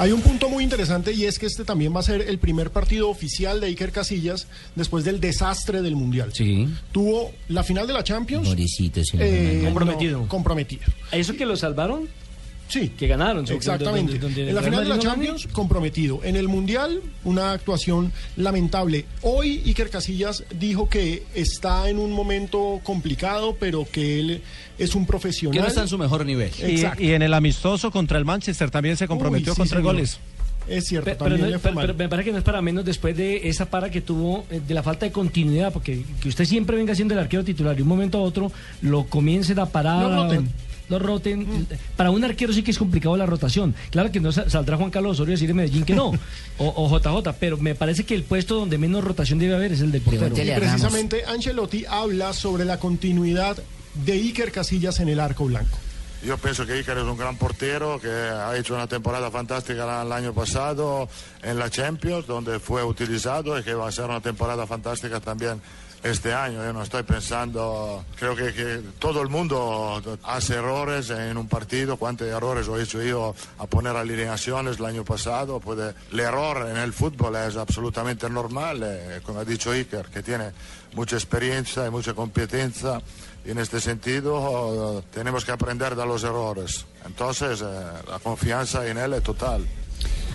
Hay un punto muy interesante y es que este también va a ser el primer partido oficial de Iker Casillas después del desastre del Mundial. Sí. Tuvo la final de la Champions Pobrecito, eh, Comprometido. no, comprometido. ¿Eso que lo salvaron? Sí. Que ganaron. Exactamente. Donde- donde en la final de la no Champions, comprometido. En el Mundial, una actuación lamentable. Hoy Iker Casillas dijo que está en un momento complicado, pero que él es un profesional. Que no está en su mejor nivel. Exacto. y en el amistoso contra el Manchester también se comprometió Uy, sí, con tres señor. goles. Es cierto, Pe- Pero, también no- me parece que no es para menos después de esa para que tuvo, eh, de la falta de continuidad, porque que usted siempre venga siendo el arquero titular y un momento a otro lo comiencen a parar. Lo roten. Lo roten. Para un arquero sí que es complicado la rotación. Claro que no sa- saldrá Juan Carlos Osorio a decir en Medellín que no, o, o JJ, pero me parece que el puesto donde menos rotación debe haber es el del portero. Y precisamente Ancelotti habla sobre la continuidad de Iker Casillas en el arco blanco. Io penso che Icar es un gran portero que ha hecho una temporada fantástica el año pasado en la Champions, donde fue utilizado y que va a ser una temporada fantástica también este año. Yo no estoy pensando, creo que, todo el mundo hace errores en un partido. ¿Cuántos errores he hecho yo a poner alineaciones el año pasado? Puede, el error en el fútbol es absolutamente normal, eh, como ha dicho Iker, que tiene mucha experiencia y mucha competencia. Y en este sentido eh, tenemos que aprender de los errores. Entonces, eh, la confianza en él es total.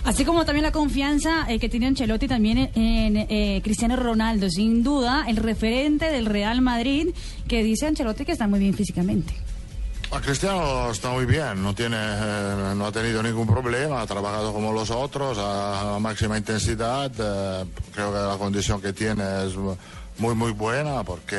Así como también la confianza eh, que tiene Ancelotti también en, eh, Cristiano Ronaldo, sin duda el referente del Real Madrid, que dice Ancelotti que está muy bien físicamente. A Cristiano está muy bien, no, tiene, eh, no ha tenido ningún problema, ha trabajado como los otros a, máxima intensidad. eh, creo que la condición que tiene es muy, muy buena porque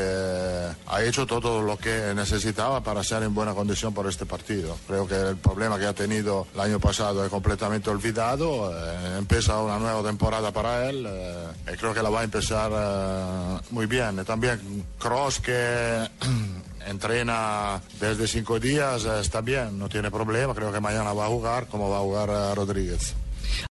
ha hecho todo lo que necesitaba para estar en buena condición por este partido. Creo que el problema que ha tenido el año pasado es completamente olvidado. eh, empieza una nueva temporada para él eh, y creo que la va a empezar eh, muy bien. También Cross que entrena desde cinco días, eh, está bien, no tiene problema, creo que mañana va a jugar como va a jugar eh, Rodríguez.